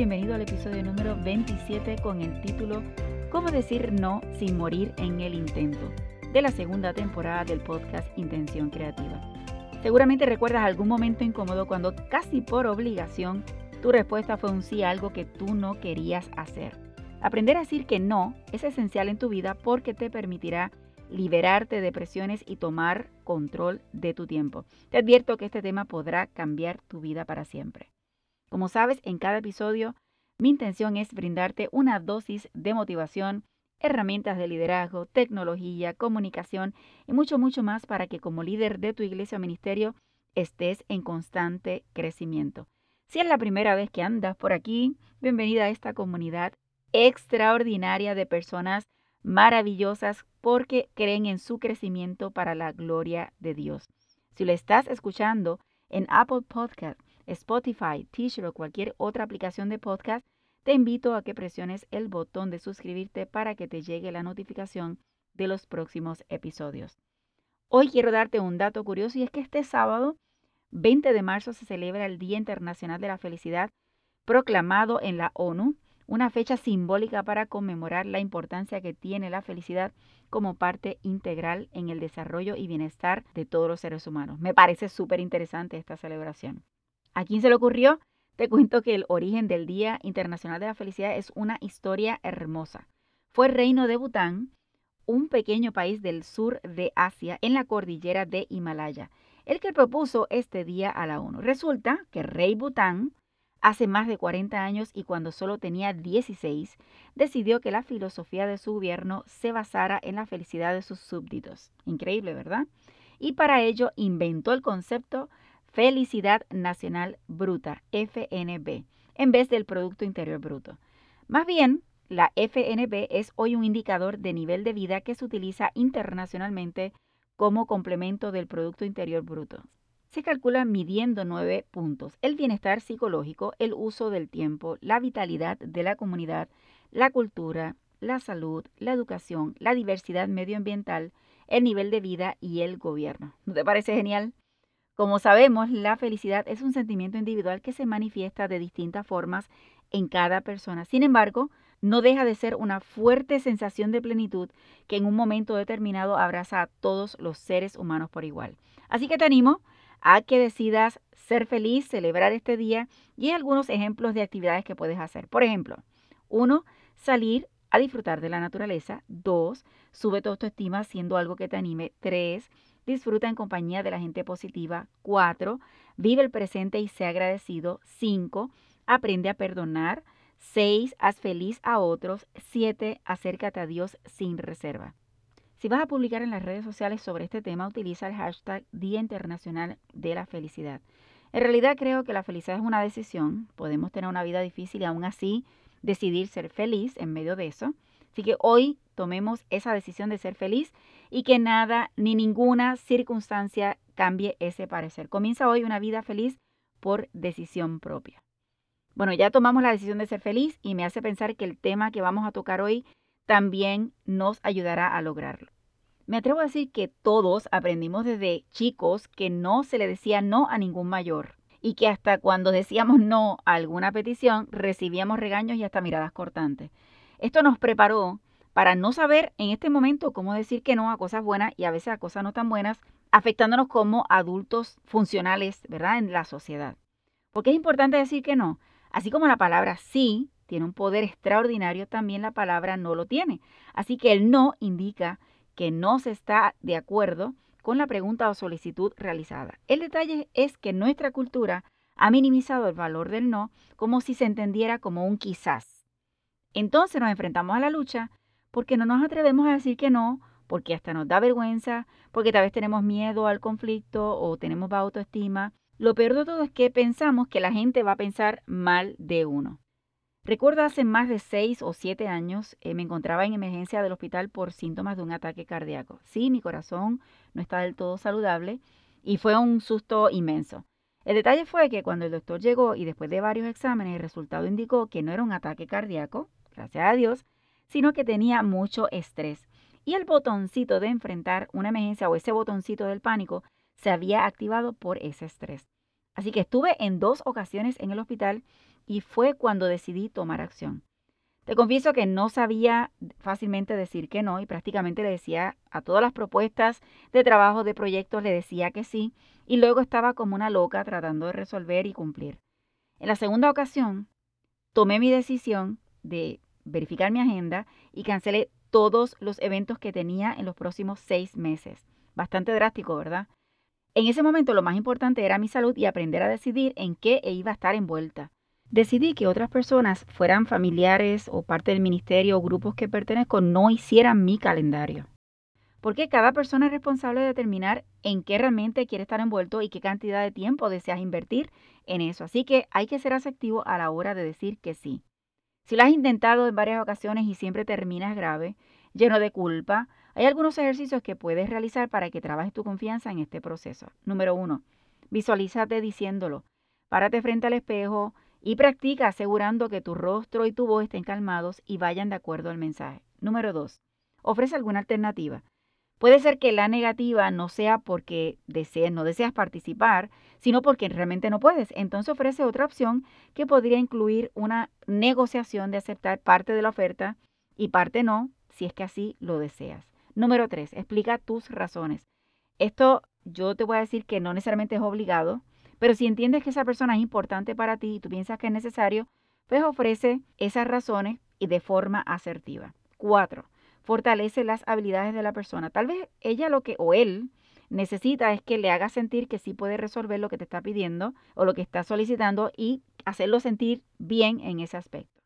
Bienvenido al episodio número 27 con el título Cómo decir no sin morir en el intento de la segunda temporada del podcast Intención Creativa. Seguramente recuerdas algún momento incómodo cuando casi por obligación tu respuesta fue un sí a algo que tú no querías hacer. Aprender a decir que no es esencial en tu vida porque te permitirá liberarte de presiones y tomar control de tu tiempo. Te advierto que este tema podrá cambiar tu vida para siempre. Como sabes, en cada episodio mi intención es brindarte una dosis de motivación, herramientas de liderazgo, tecnología, comunicación y mucho, mucho más para que como líder de tu iglesia o ministerio estés en constante crecimiento. Si es la primera vez que andas por aquí, bienvenida a esta comunidad extraordinaria de personas maravillosas porque creen en su crecimiento para la gloria de Dios. Si lo estás escuchando en Apple Podcast, Spotify, Teacher o cualquier otra aplicación de podcast, te invito a que presiones el botón de suscribirte para que te llegue la notificación de los próximos episodios. Hoy quiero darte un dato curioso y es que este sábado, 20 de marzo, se celebra el Día Internacional de la Felicidad, proclamado en la ONU, una fecha simbólica para conmemorar la importancia que tiene la felicidad como parte integral en el desarrollo y bienestar de todos los seres humanos. Me parece súper interesante esta celebración. ¿A quién se le ocurrió? Te cuento que el origen del Día Internacional de la Felicidad es una historia hermosa. Fue el reino de Bután, un pequeño país del sur de Asia en la cordillera de Himalaya, el que propuso este día a la ONU. Resulta que rey Bután, hace más de 40 años y cuando solo tenía 16, decidió que la filosofía de su gobierno se basara en la felicidad de sus súbditos. Increíble, ¿verdad? Y para ello inventó el concepto Felicidad Nacional Bruta, FNB, en vez del Producto Interior Bruto. Más bien, la FNB es hoy un indicador de nivel de vida que se utiliza internacionalmente como complemento del Producto Interior Bruto. Se calcula midiendo nueve puntos. El bienestar psicológico, el uso del tiempo, la vitalidad de la comunidad, la cultura, la salud, la educación, la diversidad medioambiental, el nivel de vida y el gobierno. ¿No te parece genial? Como sabemos, la felicidad es un sentimiento individual que se manifiesta de distintas formas en cada persona. Sin embargo, no deja de ser una fuerte sensación de plenitud que en un momento determinado abraza a todos los seres humanos por igual. Así que te animo a que decidas ser feliz, celebrar este día y hay algunos ejemplos de actividades que puedes hacer. Por ejemplo, uno, salir a disfrutar de la naturaleza. Dos, sube tu autoestima haciendo algo que te anime. Tres, Disfruta en compañía de la gente positiva. 4. Vive el presente y sea agradecido. 5. Aprende a perdonar. 6. Haz feliz a otros. 7. Acércate a Dios sin reserva. Si vas a publicar en las redes sociales sobre este tema, utiliza el hashtag Día Internacional de la Felicidad. En realidad creo que la felicidad es una decisión. Podemos tener una vida difícil y aún así decidir ser feliz en medio de eso. Así que hoy tomemos esa decisión de ser feliz y que nada ni ninguna circunstancia cambie ese parecer. Comienza hoy una vida feliz por decisión propia. Bueno, ya tomamos la decisión de ser feliz y me hace pensar que el tema que vamos a tocar hoy también nos ayudará a lograrlo. Me atrevo a decir que todos aprendimos desde chicos que no se le decía no a ningún mayor y que hasta cuando decíamos no a alguna petición recibíamos regaños y hasta miradas cortantes. Esto nos preparó para no saber en este momento cómo decir que no a cosas buenas y a veces a cosas no tan buenas, afectándonos como adultos funcionales, ¿verdad? En la sociedad. Porque es importante decir que no. Así como la palabra sí tiene un poder extraordinario, también la palabra no lo tiene. Así que el no indica que no se está de acuerdo con la pregunta o solicitud realizada. El detalle es que nuestra cultura ha minimizado el valor del no como si se entendiera como un quizás. Entonces nos enfrentamos a la lucha porque no nos atrevemos a decir que no, porque hasta nos da vergüenza, porque tal vez tenemos miedo al conflicto o tenemos baja autoestima. Lo peor de todo es que pensamos que la gente va a pensar mal de uno. Recuerdo hace más de seis o siete años eh, me encontraba en emergencia del hospital por síntomas de un ataque cardíaco. Sí, mi corazón no está del todo saludable y fue un susto inmenso. El detalle fue que cuando el doctor llegó y después de varios exámenes el resultado indicó que no era un ataque cardíaco, gracias a Dios, sino que tenía mucho estrés. Y el botoncito de enfrentar una emergencia o ese botoncito del pánico se había activado por ese estrés. Así que estuve en dos ocasiones en el hospital y fue cuando decidí tomar acción. Te confieso que no sabía fácilmente decir que no y prácticamente le decía a todas las propuestas de trabajo, de proyectos, le decía que sí y luego estaba como una loca tratando de resolver y cumplir. En la segunda ocasión, tomé mi decisión de verificar mi agenda y cancelé todos los eventos que tenía en los próximos seis meses. Bastante drástico, ¿verdad? En ese momento lo más importante era mi salud y aprender a decidir en qué iba a estar envuelta. Decidí que otras personas, fueran familiares o parte del ministerio o grupos que pertenezco, no hicieran mi calendario. Porque cada persona es responsable de determinar en qué realmente quiere estar envuelto y qué cantidad de tiempo deseas invertir en eso. Así que hay que ser asertivo a la hora de decir que sí. Si lo has intentado en varias ocasiones y siempre terminas grave, lleno de culpa, hay algunos ejercicios que puedes realizar para que trabajes tu confianza en este proceso. Número uno, visualízate diciéndolo. Párate frente al espejo, y practica asegurando que tu rostro y tu voz estén calmados y vayan de acuerdo al mensaje. Número 2. Ofrece alguna alternativa. Puede ser que la negativa no sea porque desees, no deseas participar, sino porque realmente no puedes. Entonces ofrece otra opción que podría incluir una negociación de aceptar parte de la oferta y parte no, si es que así lo deseas. Número 3. Explica tus razones. Esto yo te voy a decir que no necesariamente es obligado, pero si entiendes que esa persona es importante para ti y tú piensas que es necesario, pues ofrece esas razones y de forma asertiva. Cuatro, fortalece las habilidades de la persona. Tal vez ella lo que o él necesita es que le haga sentir que sí puede resolver lo que te está pidiendo o lo que está solicitando y hacerlo sentir bien en ese aspecto.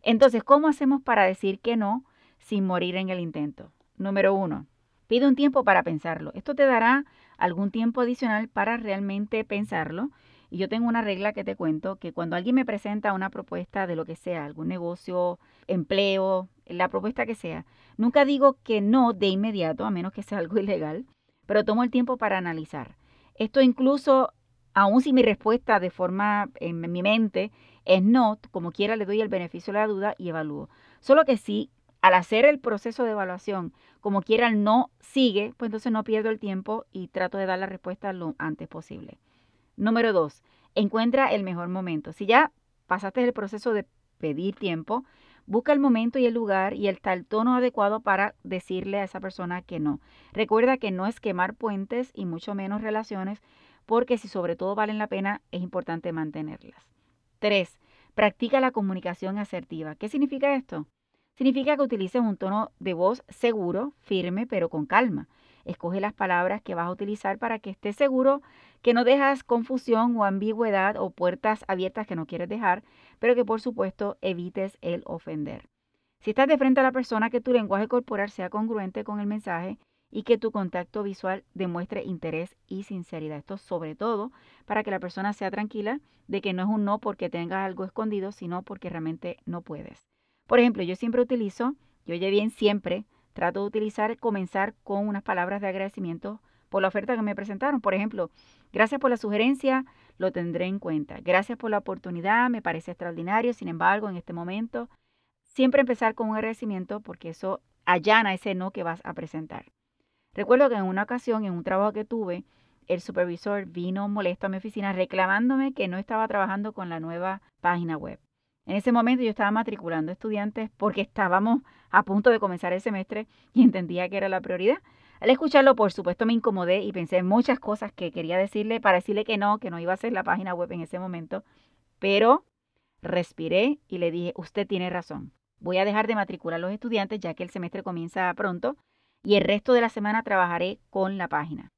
Entonces, ¿cómo hacemos para decir que no sin morir en el intento? Número uno, pide un tiempo para pensarlo. Esto te dará algún tiempo adicional para realmente pensarlo. Y yo tengo una regla que te cuento, que cuando alguien me presenta una propuesta de lo que sea, algún negocio, empleo, la propuesta que sea, nunca digo que no de inmediato, a menos que sea algo ilegal, pero tomo el tiempo para analizar. Esto incluso, aun si mi respuesta de forma en mi mente es no, como quiera le doy el beneficio de la duda y evalúo. Solo que si al hacer el proceso de evaluación, como quiera no sigue, pues entonces no pierdo el tiempo y trato de dar la respuesta lo antes posible. Número dos, encuentra el mejor momento. Si ya pasaste el proceso de pedir tiempo, busca el momento y el lugar y el tal tono adecuado para decirle a esa persona que no. Recuerda que no es quemar puentes y mucho menos relaciones, porque si sobre todo valen la pena, es importante mantenerlas. Tres, practica la comunicación asertiva. ¿Qué significa esto? Significa que utilices un tono de voz seguro, firme, pero con calma. Escoge las palabras que vas a utilizar para que estés seguro que no dejas confusión o ambigüedad o puertas abiertas que no quieres dejar, pero que por supuesto evites el ofender. Si estás de frente a la persona, que tu lenguaje corporal sea congruente con el mensaje y que tu contacto visual demuestre interés y sinceridad. Esto sobre todo para que la persona sea tranquila de que no es un no porque tengas algo escondido, sino porque realmente no puedes. Por ejemplo, yo siempre utilizo, yo oye bien siempre, trato de utilizar, comenzar con unas palabras de agradecimiento por la oferta que me presentaron. Por ejemplo, gracias por la sugerencia, lo tendré en cuenta. Gracias por la oportunidad, me parece extraordinario. Sin embargo, en este momento, siempre empezar con un agradecimiento porque eso allana ese no que vas a presentar. Recuerdo que en una ocasión, en un trabajo que tuve, el supervisor vino molesto a mi oficina reclamándome que no estaba trabajando con la nueva página web. En ese momento yo estaba matriculando estudiantes porque estábamos a punto de comenzar el semestre y entendía que era la prioridad. Al escucharlo, por supuesto, me incomodé y pensé en muchas cosas que quería decirle para decirle que no, que no iba a ser la página web en ese momento. Pero respiré y le dije, usted tiene razón. Voy a dejar de matricular a los estudiantes ya que el semestre comienza pronto y el resto de la semana trabajaré con la página.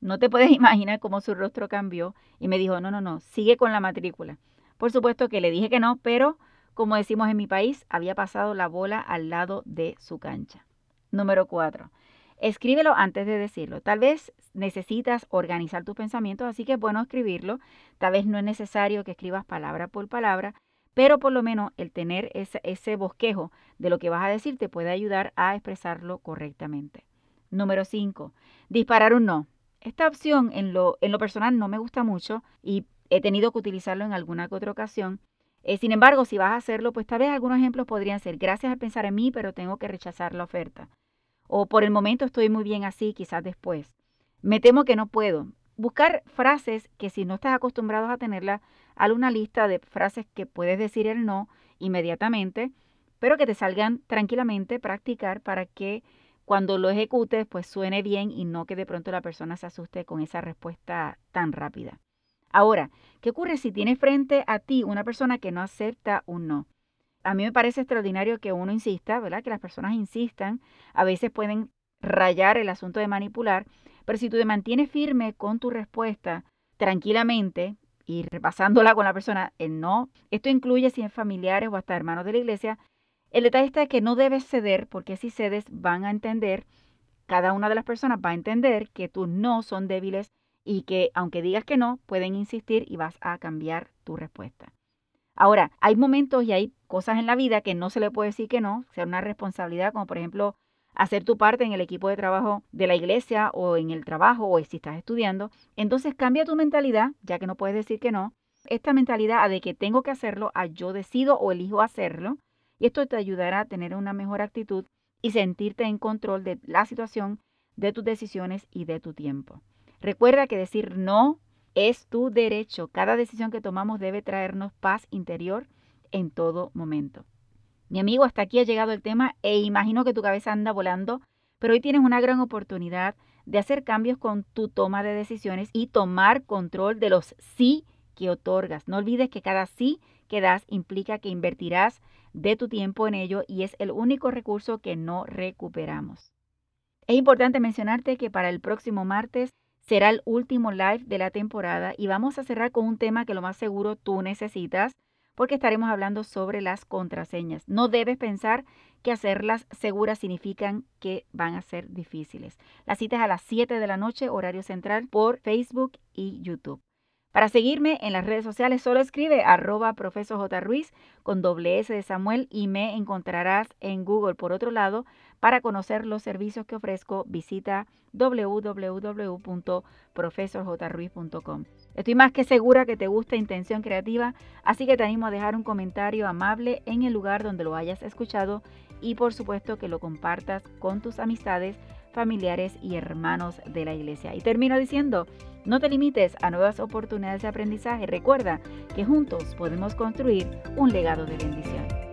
No te puedes imaginar cómo su rostro cambió y me dijo, no, no, no, sigue con la matrícula. Por supuesto que le dije que no, pero como decimos en mi país, había pasado la bola al lado de su cancha. Número 4. Escríbelo antes de decirlo. Tal vez necesitas organizar tus pensamientos, así que es bueno escribirlo. Tal vez no es necesario que escribas palabra por palabra, pero por lo menos el tener ese, bosquejo de lo que vas a decir te puede ayudar a expresarlo correctamente. Número 5. Disparar un no. Esta opción en lo, en lo personal no me gusta mucho y he tenido que utilizarlo en alguna que otra ocasión. Eh, sin embargo, si vas a hacerlo, pues tal vez algunos ejemplos podrían ser, gracias a pensar en mí, pero tengo que rechazar la oferta. O por el momento estoy muy bien así, quizás después. Me temo que no puedo. Buscar frases que si no estás acostumbrado a tenerla, haz una lista de frases que puedes decir el no inmediatamente, pero que te salgan tranquilamente, practicar para que cuando lo ejecutes, pues suene bien y no que de pronto la persona se asuste con esa respuesta tan rápida. Ahora, ¿qué ocurre si tienes frente a ti una persona que no acepta un no? A mí me parece extraordinario que uno insista, ¿verdad? Que las personas insistan. A veces pueden rayar el asunto de manipular, pero si tú te mantienes firme con tu respuesta tranquilamente y repasándola con la persona, el no, esto incluye si es familiares o hasta hermanos de la iglesia, el detalle está que no debes ceder porque si cedes van a entender, cada una de las personas va a entender que tus no son débiles y que aunque digas que no, pueden insistir y vas a cambiar tu respuesta. Ahora, hay momentos y hay cosas en la vida que no se le puede decir que no, sea una responsabilidad, como por ejemplo hacer tu parte en el equipo de trabajo de la iglesia o en el trabajo o si estás estudiando. Entonces cambia tu mentalidad, ya que no puedes decir que no, esta mentalidad de que tengo que hacerlo, a yo decido o elijo hacerlo y esto te ayudará a tener una mejor actitud y sentirte en control de la situación, de tus decisiones y de tu tiempo. Recuerda que decir no es tu derecho. Cada decisión que tomamos debe traernos paz interior en todo momento. Mi amigo, hasta aquí ha llegado el tema e imagino que tu cabeza anda volando, pero hoy tienes una gran oportunidad de hacer cambios con tu toma de decisiones y tomar control de los sí que otorgas. No olvides que cada sí que das implica que invertirás de tu tiempo en ello y es el único recurso que no recuperamos. Es importante mencionarte que para el próximo martes será el último live de la temporada y vamos a cerrar con un tema que lo más seguro tú necesitas porque estaremos hablando sobre las contraseñas. No debes pensar que hacerlas seguras significan que van a ser difíciles. La cita es a las 7 de la noche, horario central, por Facebook y YouTube. Para seguirme en las redes sociales, solo escribe arroba profesor J. Ruiz con doble S de Samuel y me encontrarás en Google. Por otro lado, para conocer los servicios que ofrezco, visita www.profesorjruiz.com. Estoy más que segura que te gusta Intención Creativa, así que te animo a dejar un comentario amable en el lugar donde lo hayas escuchado y por supuesto que lo compartas con tus amistades familiares y hermanos de la iglesia. Y termino diciendo, no te limites a nuevas oportunidades de aprendizaje. Recuerda que juntos podemos construir un legado de bendición.